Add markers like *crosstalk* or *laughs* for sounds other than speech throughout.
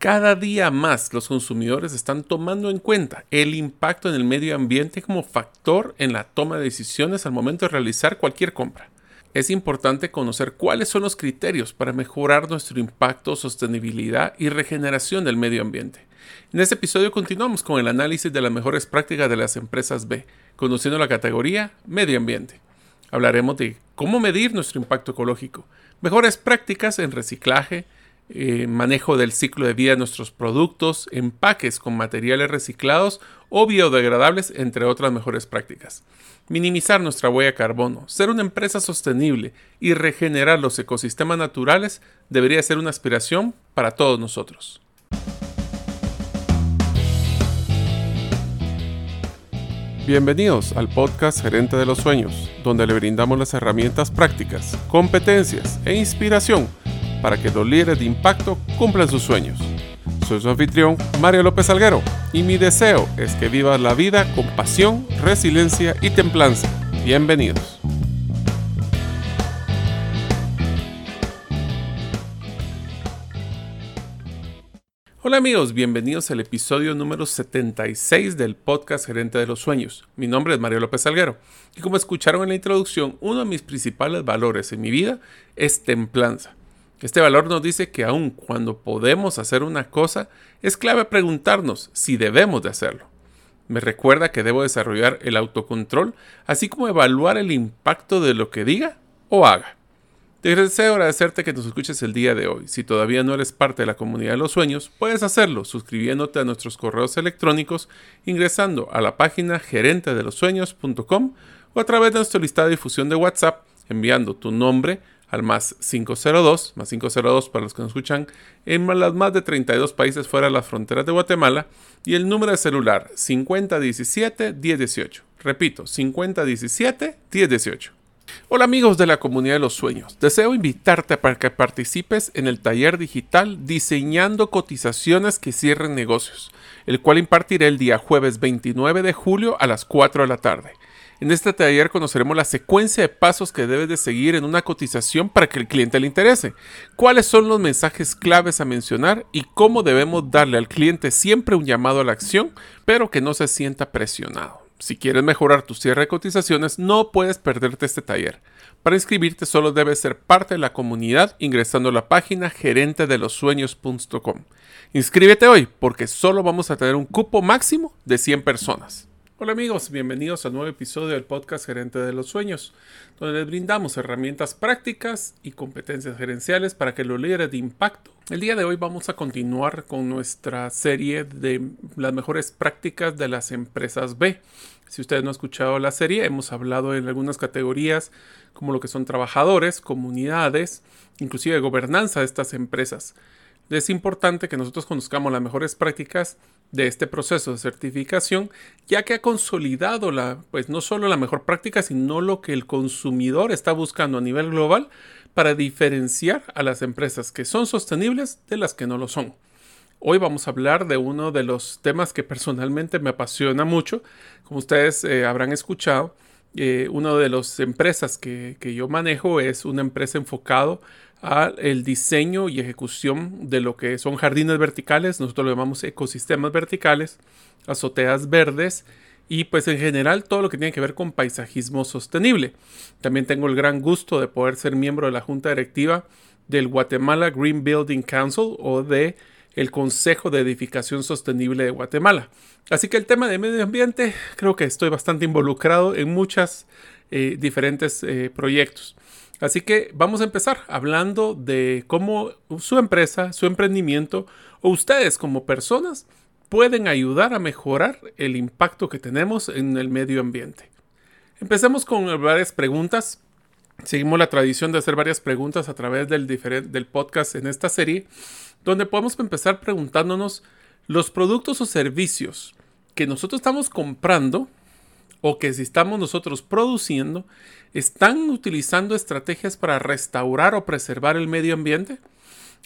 Cada día más los consumidores están tomando en cuenta el impacto en el medio ambiente como factor en la toma de decisiones al momento de realizar cualquier compra. Es importante conocer cuáles son los criterios para mejorar nuestro impacto, sostenibilidad y regeneración del medio ambiente. En este episodio continuamos con el análisis de las mejores prácticas de las empresas B, conociendo la categoría medio ambiente. Hablaremos de cómo medir nuestro impacto ecológico, mejores prácticas en reciclaje, eh, manejo del ciclo de vida de nuestros productos, empaques con materiales reciclados o biodegradables, entre otras mejores prácticas. Minimizar nuestra huella de carbono, ser una empresa sostenible y regenerar los ecosistemas naturales debería ser una aspiración para todos nosotros. Bienvenidos al podcast Gerente de los Sueños, donde le brindamos las herramientas prácticas, competencias e inspiración para que los líderes de impacto cumplan sus sueños. Soy su anfitrión, Mario López Alguero, y mi deseo es que vivas la vida con pasión, resiliencia y templanza. Bienvenidos. Hola amigos, bienvenidos al episodio número 76 del podcast Gerente de los Sueños. Mi nombre es Mario López Alguero y como escucharon en la introducción, uno de mis principales valores en mi vida es templanza. Este valor nos dice que aun cuando podemos hacer una cosa, es clave preguntarnos si debemos de hacerlo. Me recuerda que debo desarrollar el autocontrol, así como evaluar el impacto de lo que diga o haga. Te deseo agradecerte que nos escuches el día de hoy. Si todavía no eres parte de la comunidad de los sueños, puedes hacerlo suscribiéndote a nuestros correos electrónicos, ingresando a la página gerentedelosueños.com o a través de nuestro listado de difusión de WhatsApp, enviando tu nombre al más 502, más 502 para los que nos escuchan en las más de 32 países fuera de las fronteras de Guatemala y el número de celular 5017-1018. Repito, 5017-1018. Hola amigos de la comunidad de los sueños, deseo invitarte para que participes en el taller digital Diseñando cotizaciones que cierren negocios, el cual impartiré el día jueves 29 de julio a las 4 de la tarde. En este taller conoceremos la secuencia de pasos que debes de seguir en una cotización para que el cliente le interese, cuáles son los mensajes claves a mencionar y cómo debemos darle al cliente siempre un llamado a la acción, pero que no se sienta presionado. Si quieres mejorar tu cierre de cotizaciones, no puedes perderte este taller. Para inscribirte solo debes ser parte de la comunidad ingresando a la página gerentedelosueños.com. Inscríbete hoy porque solo vamos a tener un cupo máximo de 100 personas. Hola amigos, bienvenidos a un nuevo episodio del podcast Gerente de los Sueños, donde les brindamos herramientas prácticas y competencias gerenciales para que los líderes de impacto. El día de hoy vamos a continuar con nuestra serie de las mejores prácticas de las empresas B. Si ustedes no han escuchado la serie, hemos hablado en algunas categorías como lo que son trabajadores, comunidades, inclusive gobernanza de estas empresas. Es importante que nosotros conozcamos las mejores prácticas de este proceso de certificación, ya que ha consolidado la, pues no solo la mejor práctica, sino lo que el consumidor está buscando a nivel global para diferenciar a las empresas que son sostenibles de las que no lo son. Hoy vamos a hablar de uno de los temas que personalmente me apasiona mucho. Como ustedes eh, habrán escuchado, eh, una de las empresas que, que, yo manejo es una empresa enfocado al diseño y ejecución de lo que son jardines verticales, nosotros lo llamamos ecosistemas verticales, azoteas verdes y pues en general todo lo que tiene que ver con paisajismo sostenible. También tengo el gran gusto de poder ser miembro de la junta directiva del Guatemala Green Building Council o de el Consejo de Edificación Sostenible de Guatemala. Así que el tema de medio ambiente creo que estoy bastante involucrado en muchos eh, diferentes eh, proyectos. Así que vamos a empezar hablando de cómo su empresa, su emprendimiento o ustedes como personas pueden ayudar a mejorar el impacto que tenemos en el medio ambiente. Empecemos con varias preguntas. Seguimos la tradición de hacer varias preguntas a través del, del podcast en esta serie, donde podemos empezar preguntándonos los productos o servicios que nosotros estamos comprando o que si estamos nosotros produciendo, ¿están utilizando estrategias para restaurar o preservar el medio ambiente?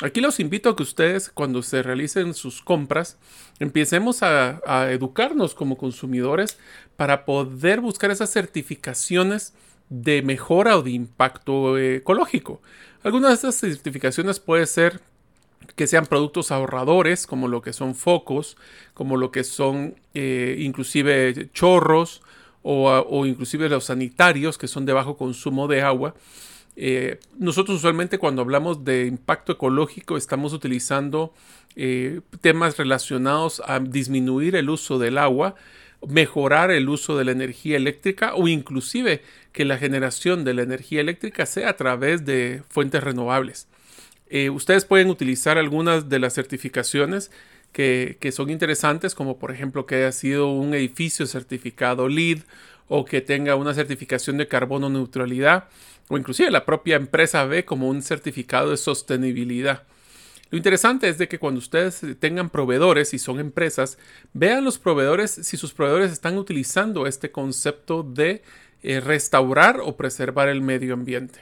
Aquí los invito a que ustedes cuando se realicen sus compras empecemos a, educarnos como consumidores para poder buscar esas certificaciones de mejora o de impacto ecológico. Algunas de estas certificaciones puede ser que sean productos ahorradores, como lo que son focos, como lo que son eh, inclusive chorros o, inclusive los sanitarios, que son de bajo consumo de agua. Eh, nosotros usualmente cuando hablamos de impacto ecológico estamos utilizando eh, temas relacionados a disminuir el uso del agua, mejorar el uso de la energía eléctrica o inclusive que la generación de la energía eléctrica sea a través de fuentes renovables. Eh, ustedes pueden utilizar algunas de las certificaciones que, son interesantes, como por ejemplo que haya sido un edificio certificado LEED o que tenga una certificación de carbono neutralidad o inclusive la propia empresa ve como un certificado de sostenibilidad. Lo interesante es de que cuando ustedes tengan proveedores y son empresas, vean los proveedores si sus proveedores están utilizando este concepto de eh, restaurar o preservar el medio ambiente.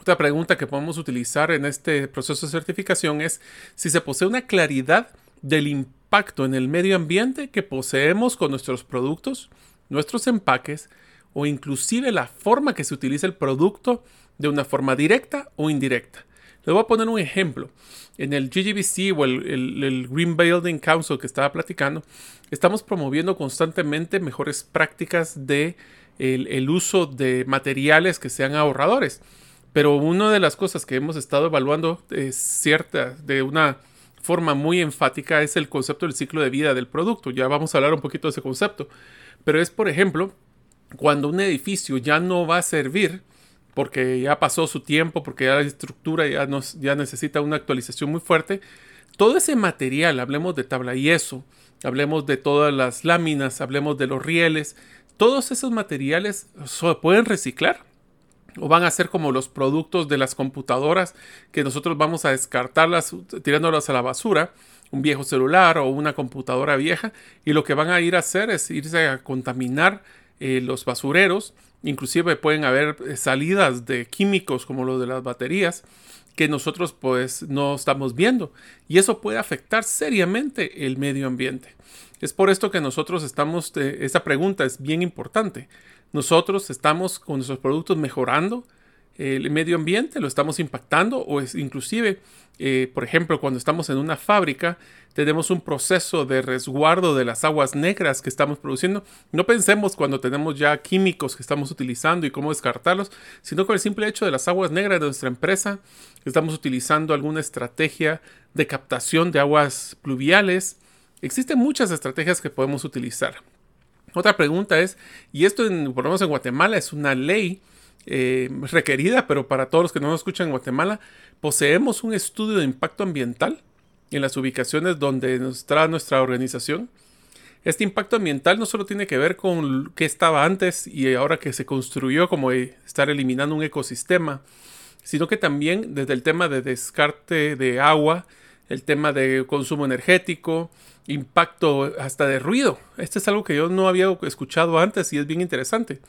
Otra pregunta que podemos utilizar en este proceso de certificación es si se posee una claridad del impacto en el medio ambiente que poseemos con nuestros productos, nuestros empaques o inclusive la forma que se utiliza el producto de una forma directa o indirecta. Les voy a poner un ejemplo. En el GGBC o el, Green Building Council que estaba platicando, estamos promoviendo constantemente mejores prácticas de el, uso de materiales que sean ahorradores. Pero una de las cosas que hemos estado evaluando es cierta, de una forma muy enfática, es el concepto del ciclo de vida del producto. Ya vamos a hablar un poquito de ese concepto. Pero es, por ejemplo, cuando un edificio ya no va a servir, porque ya pasó su tiempo, porque ya la estructura ya, ya necesita una actualización muy fuerte. Todo ese material, hablemos de tabla y yeso, hablemos de todas las láminas, hablemos de los rieles, todos esos materiales se pueden reciclar o van a ser como los productos de las computadoras que nosotros vamos a descartarlas tirándolas a la basura, un viejo celular o una computadora vieja y lo que van a ir a hacer es irse a contaminar eh, los basureros Inclusive pueden haber eh, salidas de químicos como lo de las baterías que nosotros pues no estamos viendo y eso puede afectar seriamente el medio ambiente. Es por esto que nosotros estamos, eh, esta pregunta es bien importante. Nosotros estamos con nuestros productos mejorando el medio ambiente, lo estamos impactando o es inclusive, eh, por ejemplo, cuando estamos en una fábrica, tenemos un proceso de resguardo de las aguas negras que estamos produciendo. No pensemos cuando tenemos ya químicos que estamos utilizando y cómo descartarlos, sino con el simple hecho de las aguas negras de nuestra empresa, estamos utilizando alguna estrategia de captación de aguas pluviales. Existen muchas estrategias que podemos utilizar. Otra pregunta es, y esto en, por lo menos en Guatemala es una ley, eh, requerida, pero para todos los que no nos escuchan en Guatemala, poseemos un estudio de impacto ambiental en las ubicaciones donde nos trae nuestra organización. Este impacto ambiental no solo tiene que ver con qué estaba antes y ahora que se construyó, como estar eliminando un ecosistema, sino que también desde el tema de descarte de agua, el tema de consumo energético, impacto hasta de ruido. Este es algo que yo no había escuchado antes y es bien interesante.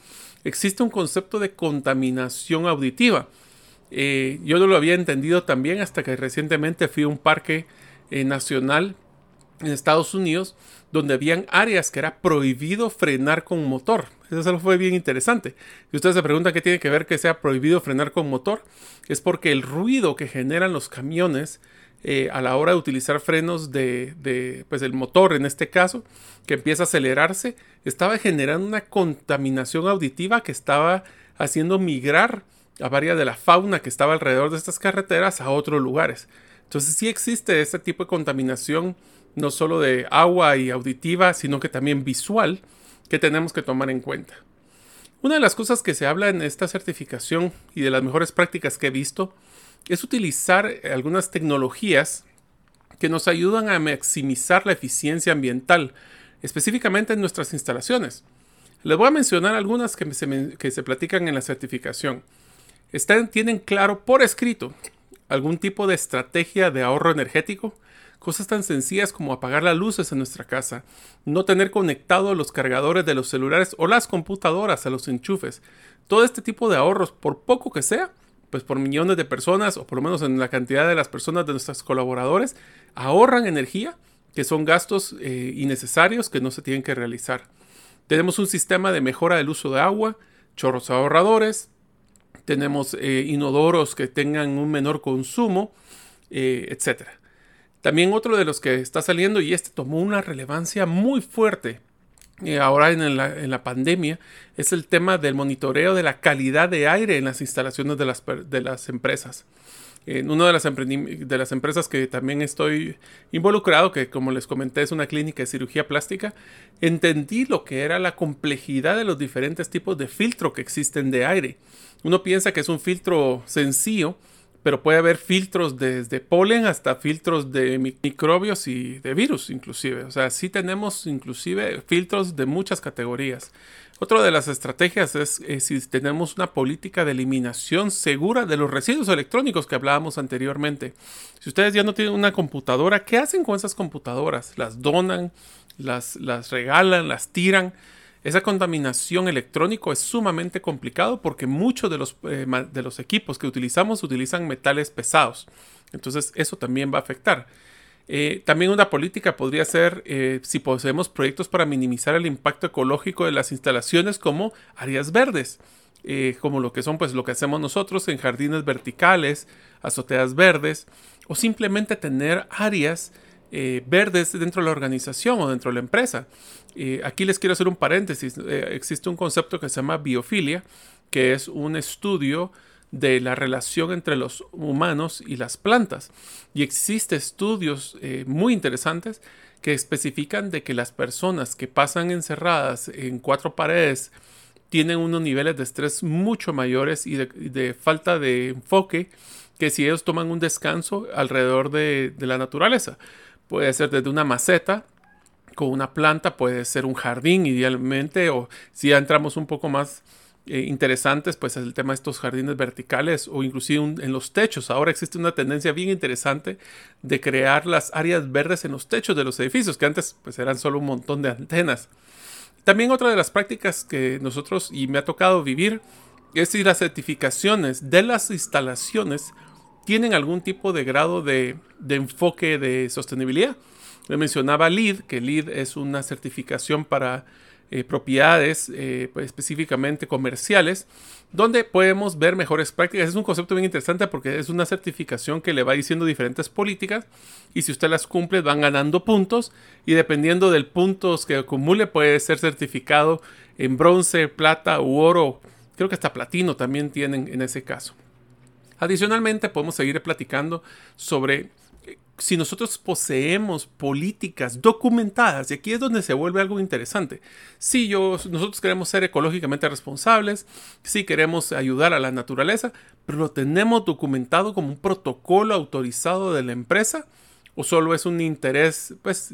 Existe un concepto de contaminación auditiva. Eh, yo no lo había entendido también hasta que recientemente fui a un parque eh, nacional en Estados Unidos donde habían áreas que era prohibido frenar con motor. Eso fue bien interesante. Y ustedes se preguntan qué tiene que ver que sea prohibido frenar con motor. Es porque el ruido que generan los camiones eh, a la hora de utilizar frenos de, pues el motor en este caso, que empieza a acelerarse, estaba generando una contaminación auditiva que estaba haciendo migrar a varias de la fauna que estaba alrededor de estas carreteras a otros lugares. Entonces sí existe este tipo de contaminación, no solo de agua y auditiva, sino que también visual, que tenemos que tomar en cuenta. Una de las cosas que se habla en esta certificación y de las mejores prácticas que he visto es utilizar algunas tecnologías que nos ayudan a maximizar la eficiencia ambiental, específicamente en nuestras instalaciones. Les voy a mencionar algunas que se, platican en la certificación. Están, tienen claro por escrito algún tipo de estrategia de ahorro energético, cosas tan sencillas como apagar las luces en nuestra casa, no tener conectados los cargadores de los celulares o las computadoras a los enchufes. Todo este tipo de ahorros, por poco que sea, pues por millones de personas, o por lo menos en la cantidad de las personas de nuestros colaboradores, ahorran energía, que son gastos eh, innecesarios que no se tienen que realizar. Tenemos un sistema de mejora del uso de agua, chorros ahorradores, tenemos eh, inodoros que tengan un menor consumo, eh, etc. También otro de los que está saliendo y este tomó una relevancia muy fuerte eh, ahora en la, en la, pandemia es el tema del monitoreo de la calidad de aire en las instalaciones de las, de las empresas. En una de las, de las empresas que también estoy involucrado, que como les comenté es una clínica de cirugía plástica, entendí lo que era la complejidad de los diferentes tipos de filtro que existen de aire. Uno piensa que es un filtro sencillo, pero puede haber filtros desde polen hasta filtros de microbios y de virus inclusive. O sea, sí tenemos inclusive filtros de muchas categorías. Otra de las estrategias es si tenemos una política de eliminación segura de los residuos electrónicos que hablábamos anteriormente. Si ustedes ya no tienen una computadora, ¿qué hacen con esas computadoras? ¿Las donan? ¿Las, las regalan? ¿Las tiran? Esa contaminación electrónico es sumamente complicado porque muchos de los, eh, de los equipos que utilizamos utilizan metales pesados. Entonces eso también va a afectar. Eh, también una política podría ser eh, si poseemos proyectos para minimizar el impacto ecológico de las instalaciones como áreas verdes, como lo que son pues lo que hacemos nosotros en jardines verticales, azoteas verdes o simplemente tener áreas eh, verdes dentro de la organización o dentro de la empresa. aquí les quiero hacer un paréntesis. Eh, existe un concepto que se llama biofilia, que es un estudio de la relación entre los humanos y las plantas. Y existen estudios eh, muy interesantes que especifican de que las personas que pasan encerradas en cuatro paredes tienen unos niveles de estrés mucho mayores y de, falta de enfoque que si ellos toman un descanso alrededor de la naturaleza. Puede ser desde una maceta con una planta, puede ser un jardín idealmente, o si ya entramos un poco más eh, interesantes, pues es el tema de estos jardines verticales o inclusive en los techos. Ahora existe una tendencia bien interesante de crear las áreas verdes en los techos de los edificios, que antes pues eran solo un montón de antenas. También otra de las prácticas que nosotros y me ha tocado vivir es si las certificaciones de las instalaciones tienen algún tipo de grado de, enfoque de sostenibilidad. Le mencionaba LEED, que LEED es una certificación para eh, propiedades eh, pues, específicamente comerciales, donde podemos ver mejores prácticas. Es un concepto bien interesante porque es una certificación que le va diciendo diferentes políticas y si usted las cumple van ganando puntos y dependiendo del puntos que acumule puede ser certificado en bronce, plata u oro. Creo que hasta platino también tienen en ese caso. Adicionalmente, podemos seguir platicando sobre eh, si nosotros poseemos políticas documentadas, y aquí es donde se vuelve algo interesante. Si yo, nosotros queremos ser ecológicamente responsables, si queremos ayudar a la naturaleza, pero lo tenemos documentado como un protocolo autorizado de la empresa, o solo es un interés, pues,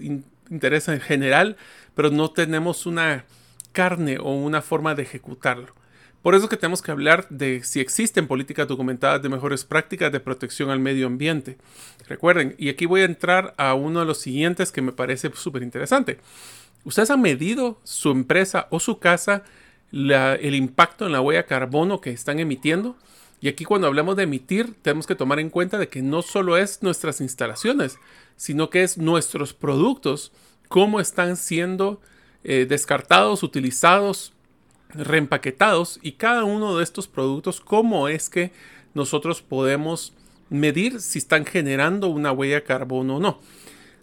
interés en general, pero no tenemos una carne o una forma de ejecutarlo. Por eso que tenemos que hablar de si existen políticas documentadas de mejores prácticas de protección al medio ambiente. Recuerden, y aquí voy a entrar a uno de los siguientes que me parece súper interesante. ¿Ustedes han medido su empresa o su casa el impacto en la huella carbono que están emitiendo? Y aquí cuando hablamos de emitir, tenemos que tomar en cuenta de que no solo es nuestras instalaciones, sino que es nuestros productos, cómo están siendo eh, descartados, utilizados, reempaquetados y cada uno de estos productos, cómo es que nosotros podemos medir si están generando una huella de carbono o no.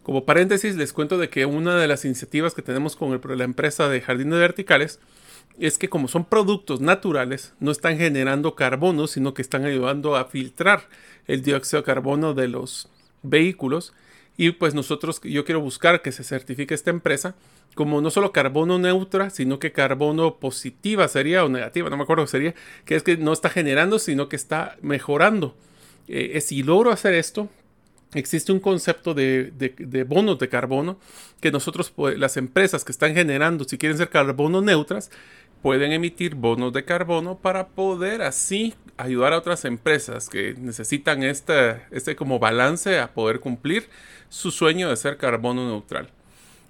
Como paréntesis, les cuento de que una de las iniciativas que tenemos con la empresa de jardines verticales es que como son productos naturales, no están generando carbono, sino que están ayudando a filtrar el dióxido de carbono de los vehículos y pues nosotros, yo quiero buscar que se certifique esta empresa como no solo carbono neutra, sino que carbono positiva sería o negativa, no me acuerdo qué sería, que es que no está generando, sino que está mejorando. Eh, si logro hacer esto, existe un concepto de, de, bonos de carbono que nosotros, pues, las empresas que están generando, si quieren ser carbono neutras, pueden emitir bonos de carbono para poder así ayudar a otras empresas que necesitan este, este como balance a poder cumplir su sueño de ser carbono neutral.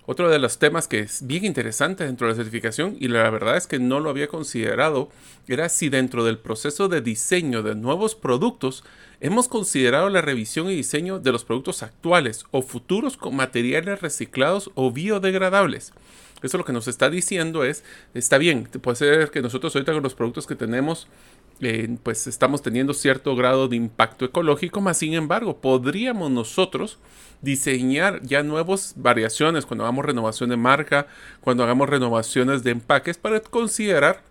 Otro de los temas que es bien interesante dentro de la certificación, y la verdad es que no lo había considerado, era si dentro del proceso de diseño de nuevos productos hemos considerado la revisión y diseño de los productos actuales o futuros con materiales reciclados o biodegradables. Eso lo que nos está diciendo es, está bien, puede ser que nosotros ahorita con los productos que tenemos eh, pues estamos teniendo cierto grado de impacto ecológico, más sin embargo, podríamos nosotros diseñar ya nuevas variaciones cuando hagamos renovación de marca, cuando hagamos renovaciones de empaques para considerar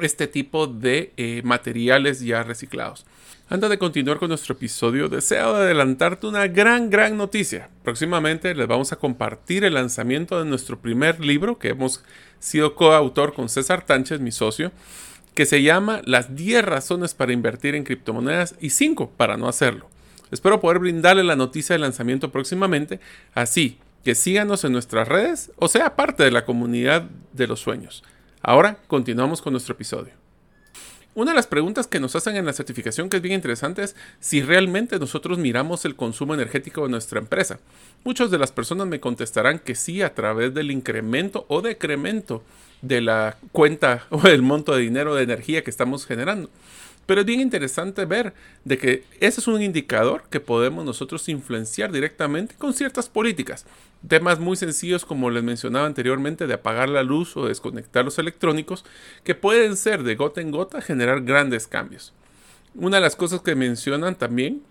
este tipo de eh, materiales ya reciclados. Antes de continuar con nuestro episodio, deseo adelantarte una gran, gran noticia. Próximamente les vamos a compartir el lanzamiento de nuestro primer libro que hemos sido coautor con César Tánchez, mi socio, que se llama Las 10 razones para invertir en criptomonedas y 5 para no hacerlo. Espero poder brindarle la noticia de lanzamiento próximamente, así que síganos en nuestras redes o sea parte de la comunidad de los sueños. Ahora continuamos con nuestro episodio. Una de las preguntas que nos hacen en la certificación que es bien interesante es si realmente nosotros miramos el consumo energético de nuestra empresa. Muchas de las personas me contestarán que sí a través del incremento o decremento de la cuenta *laughs* o el monto de dinero de energía que estamos generando. Pero es bien interesante ver de que ese es un indicador que podemos nosotros influenciar directamente con ciertas políticas. Temas muy sencillos como les mencionaba anteriormente de apagar la luz o desconectar los electrónicos que pueden ser de gota en gota generar grandes cambios. Una de las cosas que mencionan también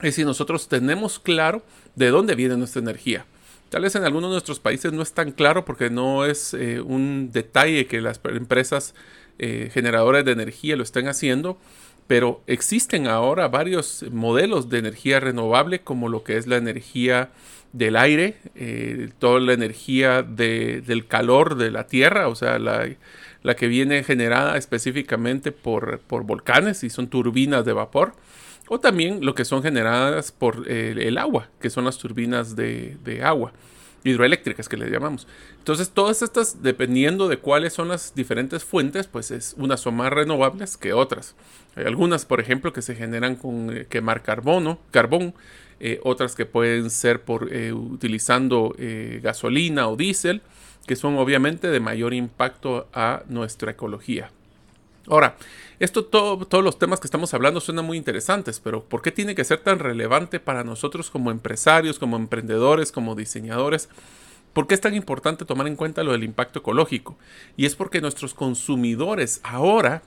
es si nosotros tenemos claro de dónde viene nuestra energía. Tal vez en algunos de nuestros países no es tan claro porque no es eh, un detalle que las empresas eh, generadores de energía lo están haciendo, pero existen ahora varios modelos de energía renovable como lo que es la energía del aire, eh, toda la energía del calor de la tierra, o sea, la, que viene generada específicamente por, volcanes y son turbinas de vapor, o también lo que son generadas por el agua, que son las turbinas de agua hidroeléctricas que le llamamos. Entonces, todas estas, dependiendo de cuáles son las diferentes fuentes, pues es unas son más renovables que otras. Hay algunas, por ejemplo, que se generan con eh, quemar carbono, carbón, eh, otras que pueden ser por eh, utilizando gasolina o diésel, que son obviamente de mayor impacto a nuestra ecología. Ahora, esto todos los temas que estamos hablando suenan muy interesantes, pero ¿por qué tiene que ser tan relevante para nosotros como empresarios, como emprendedores, como diseñadores? ¿Por qué es tan importante tomar en cuenta lo del impacto ecológico? Y es porque nuestros consumidores ahora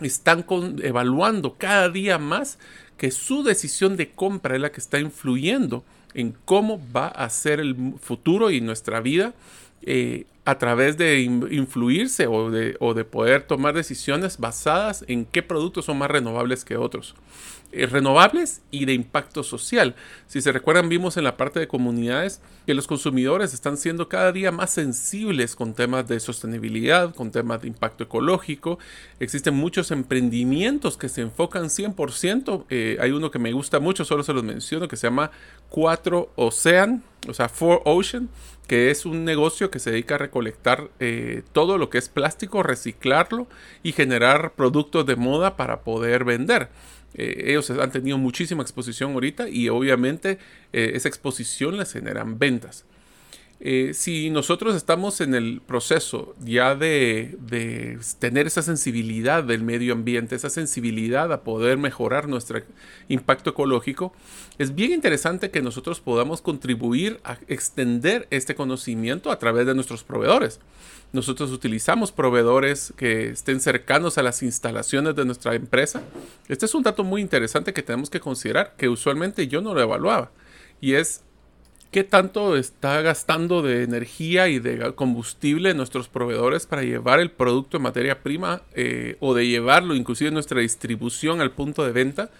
están evaluando cada día más que su decisión de compra es la que está influyendo en cómo va a ser el futuro y nuestra vida eh, a través de influirse o de, o de, poder tomar decisiones basadas en qué productos son más renovables que otros. Eh, renovables y de impacto social. Si se recuerdan, vimos en la parte de comunidades que los consumidores están siendo cada día más sensibles con temas de sostenibilidad, con temas de impacto ecológico. Existen muchos emprendimientos que se enfocan 100%. Eh, hay uno que me gusta mucho, solo se los menciono, que se llama 4 Ocean, o sea, 4 Ocean, que es un negocio que se dedica a recolectar eh, todo lo que es plástico, reciclarlo y generar productos de moda para poder vender. Eh, ellos han tenido muchísima exposición ahorita y obviamente eh, esa exposición les generan ventas. Eh, si nosotros estamos en el proceso ya de, tener esa sensibilidad del medio ambiente, esa sensibilidad a poder mejorar nuestro impacto ecológico, es bien interesante que nosotros podamos contribuir a extender este conocimiento a través de nuestros proveedores. Nosotros utilizamos proveedores que estén cercanos a las instalaciones de nuestra empresa. Este es un dato muy interesante que tenemos que considerar, que usualmente yo no lo evaluaba, y es qué tanto está gastando de energía y de combustible nuestros proveedores para llevar el producto en materia prima eh, o de llevarlo inclusive nuestra distribución al punto de venta.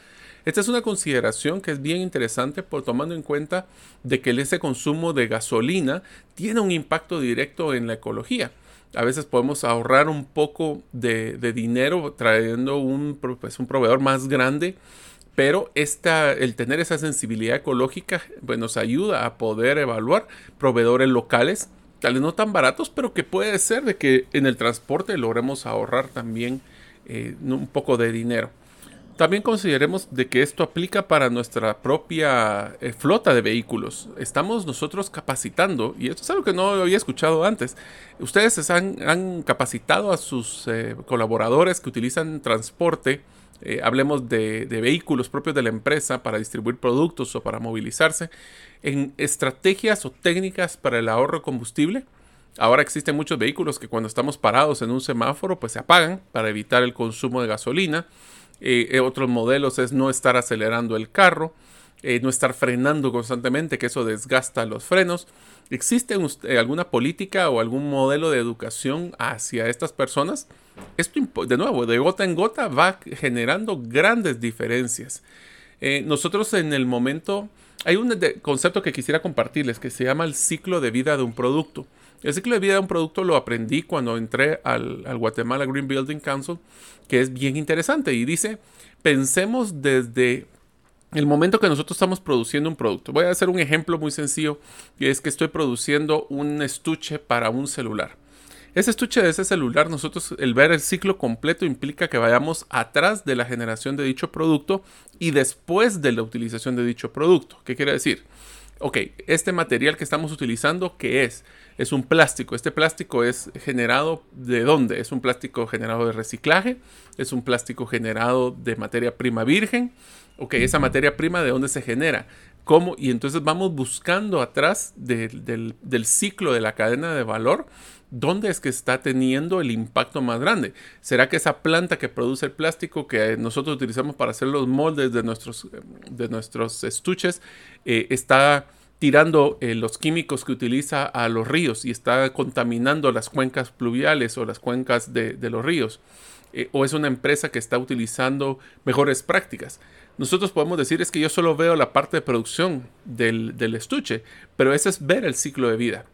Esta es una consideración que es bien interesante por tomando en cuenta de que ese consumo de gasolina tiene un impacto directo en la ecología. A veces podemos ahorrar un poco de, dinero trayendo un, pues, un proveedor más grande pero esta, el tener esa sensibilidad ecológica pues, nos ayuda a poder evaluar proveedores locales, tal vez no tan baratos, pero que puede ser de que en el transporte logremos ahorrar también eh, un poco de dinero. También consideremos de que esto aplica para nuestra propia eh, flota de vehículos. Estamos nosotros capacitando, y esto es algo que no había escuchado antes, ustedes han, capacitado a sus eh, colaboradores que utilizan transporte eh, hablemos de, vehículos propios de la empresa para distribuir productos o para movilizarse, en estrategias o técnicas para el ahorro de combustible. Ahora existen muchos vehículos que cuando estamos parados en un semáforo, pues se apagan para evitar el consumo de gasolina. Eh, eh, otros modelos es no estar acelerando el carro, no estar frenando constantemente, que eso desgasta los frenos. ¿Existe alguna política o algún modelo de educación hacia estas personas? Esto, de nuevo, de gota en gota va generando grandes diferencias. nosotros en el momento hay un concepto que quisiera compartirles que se llama el ciclo de vida de un producto. El ciclo de vida de un producto lo aprendí cuando entré al, Guatemala Green Building Council, que es bien interesante y dice, pensemos desde el momento que nosotros estamos produciendo un producto. Voy a hacer un ejemplo muy sencillo, y es que estoy produciendo un estuche para un celular. Ese estuche de ese celular, nosotros el ver el ciclo completo implica que vayamos atrás de la generación de dicho producto y después de la utilización de dicho producto. ¿Qué quiere decir? Ok, este material que estamos utilizando, ¿qué es? Es un plástico. Este plástico es generado de dónde? Es un plástico generado de reciclaje, es un plástico generado de materia prima virgen. Ok, esa materia prima de dónde se genera. ¿Cómo? Y entonces vamos buscando atrás del, del ciclo de la cadena de valor ¿dónde es que está teniendo el impacto más grande? ¿Será que esa planta que produce el plástico que nosotros utilizamos para hacer los moldes de nuestros, de nuestros estuches eh, está tirando eh, los químicos que utiliza a los ríos y está contaminando las cuencas pluviales o las cuencas de, los ríos? Eh, ¿O es una empresa que está utilizando mejores prácticas? Nosotros podemos decir es que yo solo veo la parte de producción del, del estuche, pero ese es ver el ciclo de vida.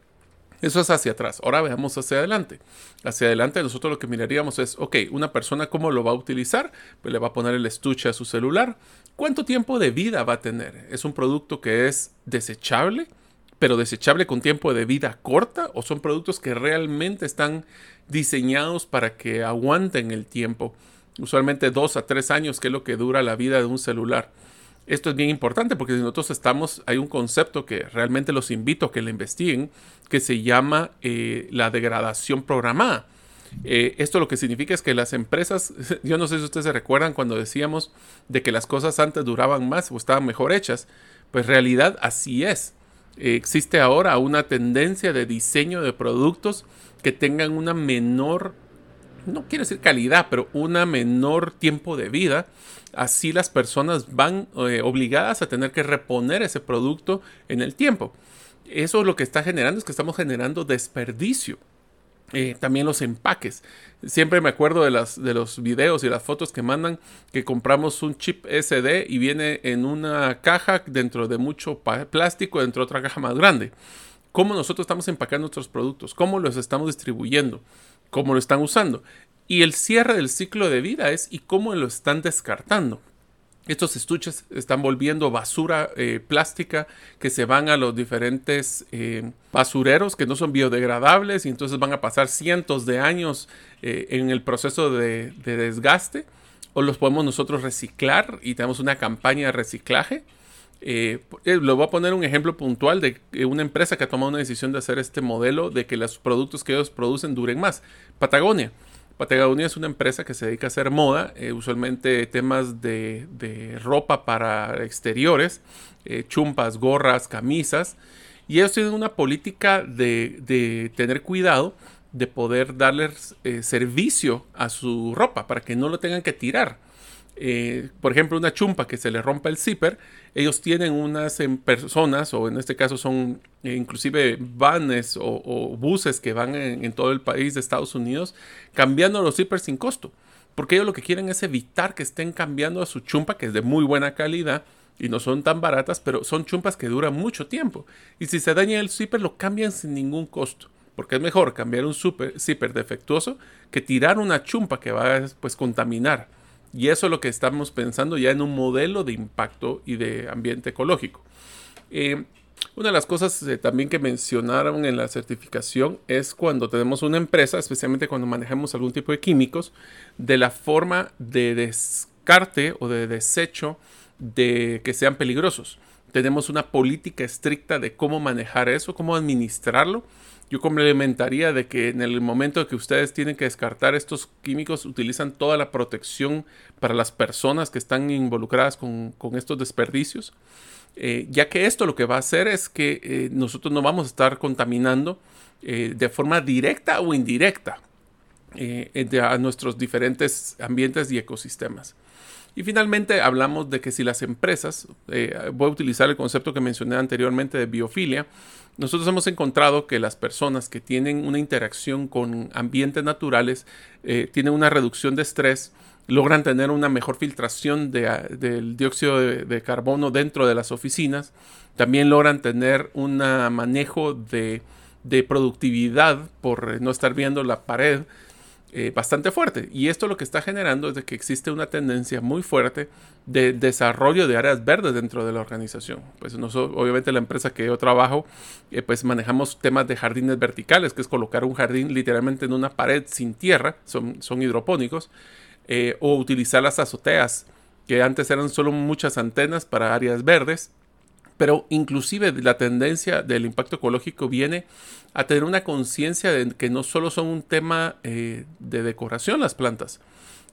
Eso es hacia atrás. Ahora veamos hacia adelante. Hacia adelante nosotros lo que miraríamos es, ok, una persona cómo lo va a utilizar, pues le va a poner el estuche a su celular. ¿Cuánto tiempo de vida va a tener? ¿Es un producto que es desechable, pero desechable con tiempo de vida corta? ¿O son productos que realmente están diseñados para que aguanten el tiempo? Usualmente dos a tres años, que es lo que dura la vida de un celular. Esto es bien importante porque nosotros estamos, hay un concepto que realmente los invito a que lo investiguen, que se llama eh, la degradación programada. Eh, esto lo que significa es que las empresas, *laughs* yo no sé si ustedes se recuerdan cuando decíamos de que las cosas antes duraban más o estaban mejor hechas, pues realidad así es. existe ahora una tendencia de diseño de productos que tengan una menor no quiero decir calidad, pero una menor tiempo de vida. Así las personas van eh, obligadas a tener que reponer ese producto en el tiempo. Eso lo que está generando es que estamos generando desperdicio. Eh, también los empaques. Siempre me acuerdo de, de los videos y las fotos que mandan que compramos un chip SD y viene en una caja dentro de mucho plástico, dentro de otra caja más grande. ¿Cómo nosotros estamos empacando nuestros productos? ¿Cómo los estamos distribuyendo? Cómo lo están usando. Y el cierre del ciclo de vida es y cómo lo están descartando. Estos estuches están volviendo basura eh, plástica que se van a los diferentes eh, basureros que no son biodegradables y entonces van a pasar cientos de años eh, en el proceso de, de, desgaste. O los podemos nosotros reciclar y tenemos una campaña de reciclaje. Eh, eh, le voy a poner un ejemplo puntual de una empresa que ha tomado una decisión de hacer este modelo de que los productos que ellos producen duren más. Patagonia. Patagonia es una empresa que se dedica a hacer moda, eh, usualmente temas de, ropa para exteriores, chumpas, gorras, camisas. Y ellos tienen una política de, de tener cuidado de poder darles servicio a su ropa para que no lo tengan que tirar. Eh, por ejemplo, una chumpa que se le rompa el zipper, ellos tienen unas em, personas, o en este caso son eh, inclusive vanes o, buses que van en, todo el país de Estados Unidos, cambiando los zippers sin costo. Porque ellos lo que quieren es evitar que estén cambiando a su chumpa, que es de muy buena calidad, y no son tan baratas, pero son chumpas que duran mucho tiempo. Y si se daña el zipper, lo cambian sin ningún costo. Porque es mejor cambiar un super, zipper defectuoso que tirar una chumpa que va a pues, contaminar. Y eso es lo que estamos pensando ya en un modelo de impacto y de ambiente ecológico. Eh, una de las cosas eh, también que mencionaron en la certificación es cuando tenemos una empresa, especialmente cuando manejamos algún tipo de químicos, de la forma de descarte o de desecho de que sean peligrosos. Tenemos una política estricta de cómo manejar eso, cómo administrarlo yo complementaría de que en el momento que ustedes tienen que descartar estos químicos, utilizan toda la protección para las personas que están involucradas con, estos desperdicios. eh, ya que esto lo que va a hacer es que eh, nosotros no vamos a estar contaminando de forma directa o indirecta a nuestros diferentes ambientes y ecosistemas. Y finalmente hablamos de que si las empresas, voy a utilizar el concepto que mencioné anteriormente de biofilia, nosotros hemos encontrado que las personas que tienen una interacción con ambientes naturales tienen una reducción de estrés, logran tener una mejor filtración del dióxido de, carbono dentro de las oficinas, también logran tener un manejo de, productividad por no estar viendo la pared eh, bastante fuerte. Y esto lo que está generando es de que existe una tendencia muy fuerte de desarrollo de áreas verdes dentro de la organización. Pues nosotros, obviamente la empresa que yo trabajo, eh, pues manejamos temas de jardines verticales, que es colocar un jardín literalmente en una pared sin tierra, son, son hidropónicos. Eh, o utilizar las azoteas, que antes eran solo muchas antenas para áreas verdes, pero inclusive la tendencia del impacto ecológico viene a tener una conciencia de que no solo son un tema eh, de decoración las plantas.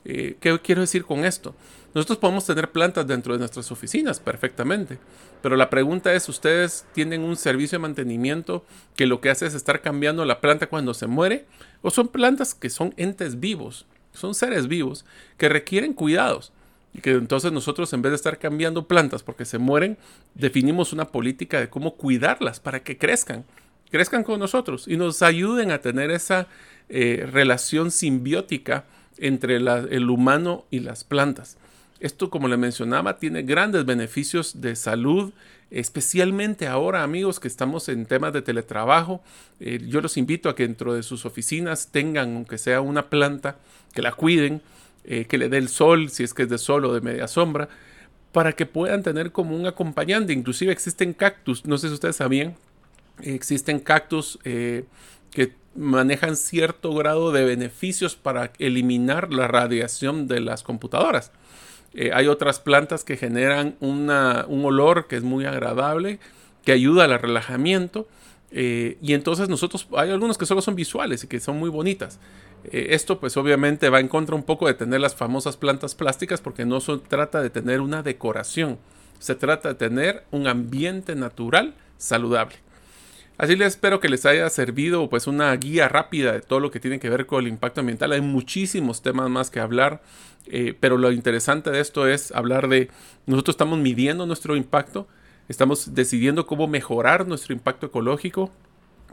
Eh, ¿Qué quiero decir con esto? Nosotros podemos tener plantas dentro de nuestras oficinas perfectamente, pero la pregunta es, ¿ustedes tienen un servicio de mantenimiento que lo que hace es estar cambiando la planta cuando se muere? ¿O son plantas que son entes vivos? Son seres vivos que requieren cuidados. Y que entonces nosotros en vez de estar cambiando plantas porque se mueren, definimos una política de cómo cuidarlas para que crezcan, crezcan con nosotros y nos ayuden a tener esa eh, relación simbiótica entre el humano y las plantas. Esto, como le mencionaba, tiene grandes beneficios de salud, especialmente ahora, amigos, que estamos en temas de teletrabajo. Eh, yo los invito a que dentro de sus oficinas tengan, aunque sea una planta, que la cuiden, eh, que le dé el sol, si es que es de sol o de media sombra, para que puedan tener como un acompañante. Inclusive existen cactus, no sé si ustedes sabían, existen cactus eh, que manejan cierto grado de beneficios para eliminar la radiación de las computadoras. Eh, hay otras plantas que generan un olor que es muy agradable, que ayuda al relajamiento. y entonces nosotros, hay algunos que solo son visuales y que son muy bonitas. Eh, esto pues obviamente va en contra un poco de tener las famosas plantas plásticas porque no se trata de tener una decoración, se trata de tener un ambiente natural saludable. Así les espero que les haya servido pues una guía rápida de todo lo que tiene que ver con el impacto ambiental. Hay muchísimos temas más que hablar, eh, pero lo interesante de esto es hablar de nosotros estamos midiendo nuestro impacto, estamos decidiendo cómo mejorar nuestro impacto ecológico,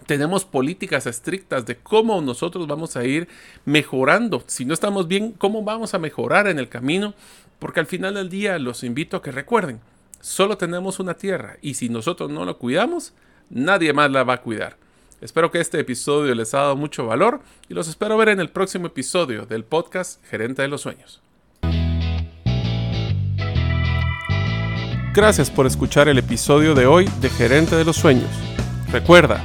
tenemos políticas estrictas de cómo nosotros vamos a ir mejorando. Si no estamos bien, cómo vamos a mejorar en el camino. Porque al final del día los invito a que recuerden, solo tenemos una tierra y si nosotros no lo cuidamos, nadie más la va a cuidar. Espero que este episodio les haya dado mucho valor y los espero ver en el próximo episodio del podcast Gerente de los Sueños. Gracias por escuchar el episodio de hoy de Gerente de los Sueños. Recuerda,